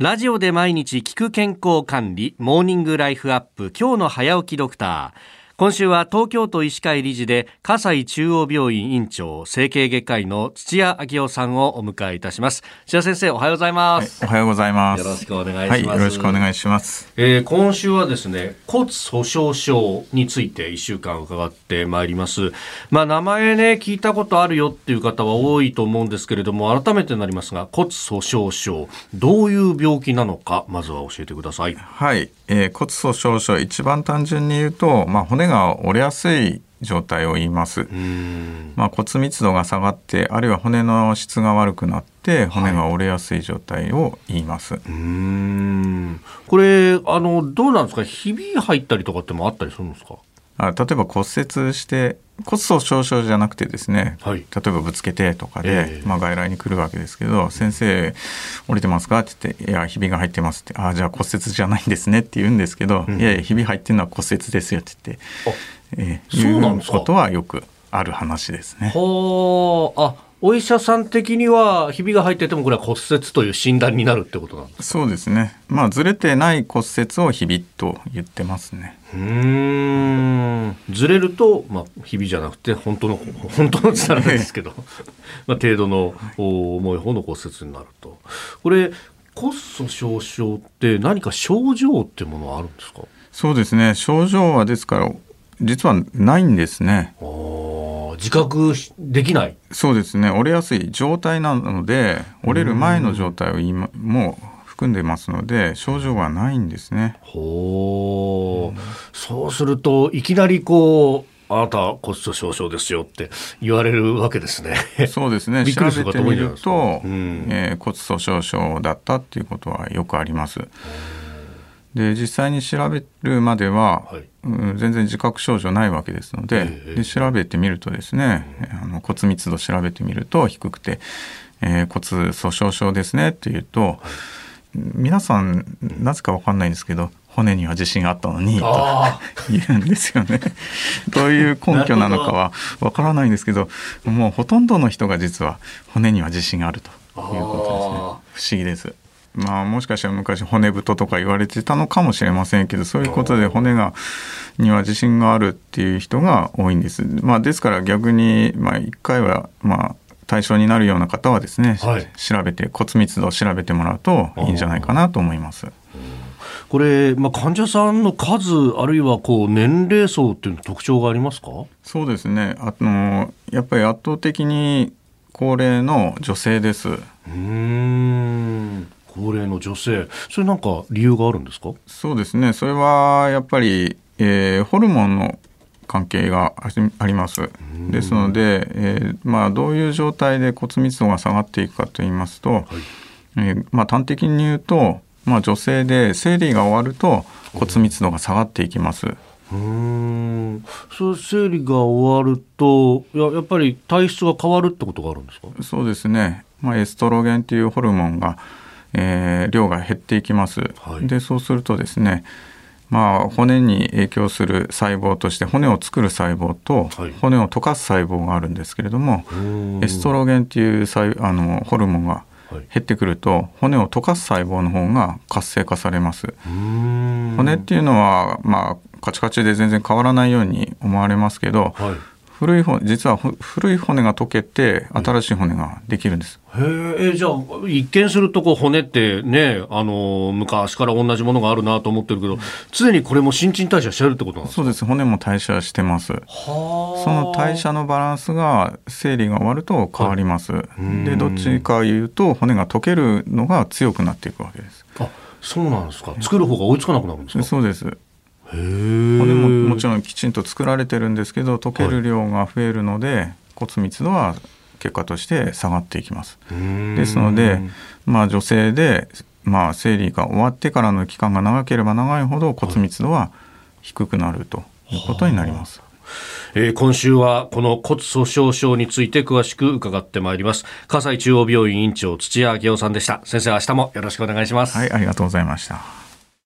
ラジオで毎日聞く健康管理、モーニングライフアップ、今日の早起きドクター。今週は東京都医師会理事で葛西中央病院院長整形外科医の土屋昭夫さんをお迎えいたします。土屋先生おはようございます、はい、おはようございます。よろしくお願いします、はい、よろしくお願いします、えー、今週はですね骨粗鬆症について一週間伺ってまいります。まあ名前ね聞いたことあるよっていう方は多いと思うんですけれども改めてなりますが骨粗鬆症どういう病気なのかまずは教えてください。はい、えー、骨粗鬆症一番単純に言うとまあ骨が折れやすい状態を言います、まあ、骨密度が下がってあるいは骨の質が悪くなって骨が折れやすい状態を言います、はい、これあのどうなんですか？ひび入ったりとかってもあったりするんですか？あ例えば骨折して骨粗しょう症じゃなくてですね、はい、例えばぶつけてとかで、えー、まあ、外来に来るわけですけど「先生降りてますか?」って言って「いやひびが入ってます」って「ああじゃあ骨折じゃないんですね」って言うんですけど「うん、いやいやひび入ってるのは骨折ですよ」って言って、えー、いうことはよくある話ですね。はあ。お医者さん的にはひびが入っててもこれは骨折という診断になるってことなんですそうですね。まあずれてない骨折をひびと言ってますね。うんずれると、まあ、ひびじゃなくて本当の本当のって言ったですけど まあ程度の重い方の骨折になると。これ骨粗しょう症って何か症状ってものはあるんですか？そうですね。症状はですから実はないんですね。自覚できない。そうですね。折れやすい状態なので折れる前の状態を今も含んでますので症状がないんですね。ほう、そうするといきなりこうあなた骨粗鬆症ですよって言われるわけですね。そうですね。調べてみると、うん、えー、骨粗鬆症だったっていうことはよくあります。で実際に調べるまでは、はい、うん、全然自覚症状ないわけですのでえー、で調べてみるとですね、あの骨密度調べてみると低くて、えー、骨粗鬆症ですねっていうと、はい、皆さんなぜか分かんないんですけど骨には自信あったのにと言うんですよね。どういう根拠なのかは分からないんですけどもうほとんどの人が実は骨には自信があるということですね。不思議です。まあもしかしたら昔骨太とか言われてたのかもしれませんけどそういうことで骨がには自信があるっていう人が多いんです。まあ、ですから逆にまあ1回はまあ対象になるような方はですね、はい、調べて骨密度を調べてもらうといいんじゃないかなと思います。これ、まあ、患者さんの数あるいはこう年齢層っていう特徴がありますか？そうですね。あのやっぱり圧倒的に高齢の女性です。うん。高齢の女性。それなんか理由があるんですか？そうですね。それはやっぱり、えー、ホルモンの関係があります。ですので、えーまあ、どういう状態で骨密度が下がっていくかといいますと、はい、えー、まあ、端的に言うと、まあ、女性で生理が終わると骨密度が下がっていきます。うん。そ生理が終わるとややっぱり体質が変わるってことがあるんですか？そうですね、まあ、エストロゲンというホルモンがえー、量が減っていきます。はい、でそうするとですねまあ、骨に影響する細胞として骨を作る細胞と骨を溶かす細胞があるんですけれども、はい、エストロゲンっていうあのホルモンが減ってくると骨を溶かす細胞の方が活性化されます。骨っていうのは、まあ、カチカチで全然変わらないように思われますけど、はい古い骨実は古い骨が溶けて新しい骨ができるんです。へえじゃあ一見するとこう骨ってねあの昔から同じものがあるなと思ってるけど常にこれも新陳代謝してるってことなんですか？そうです。骨も代謝してます。その代謝のバランスが生理が終わると変わります、はい、でどっちかいうと骨が溶けるのが強くなっていくわけです。あそうなんですか。作る方が追いつかなくなるんですか？そうです。骨ももちろんきちんと作られてるんですけど溶ける量が増えるので、はい、骨密度は結果として下がっていきます。ですので、まあ、女性で、まあ、生理が終わってからの期間が長ければ長いほど骨密度は低くなるということになります。えー、今週はこの骨粗鬆症について詳しく伺ってまいります。葛西中央病院院長土屋明夫さんでした。先生明日もよろしくお願いします。はいありがとうございました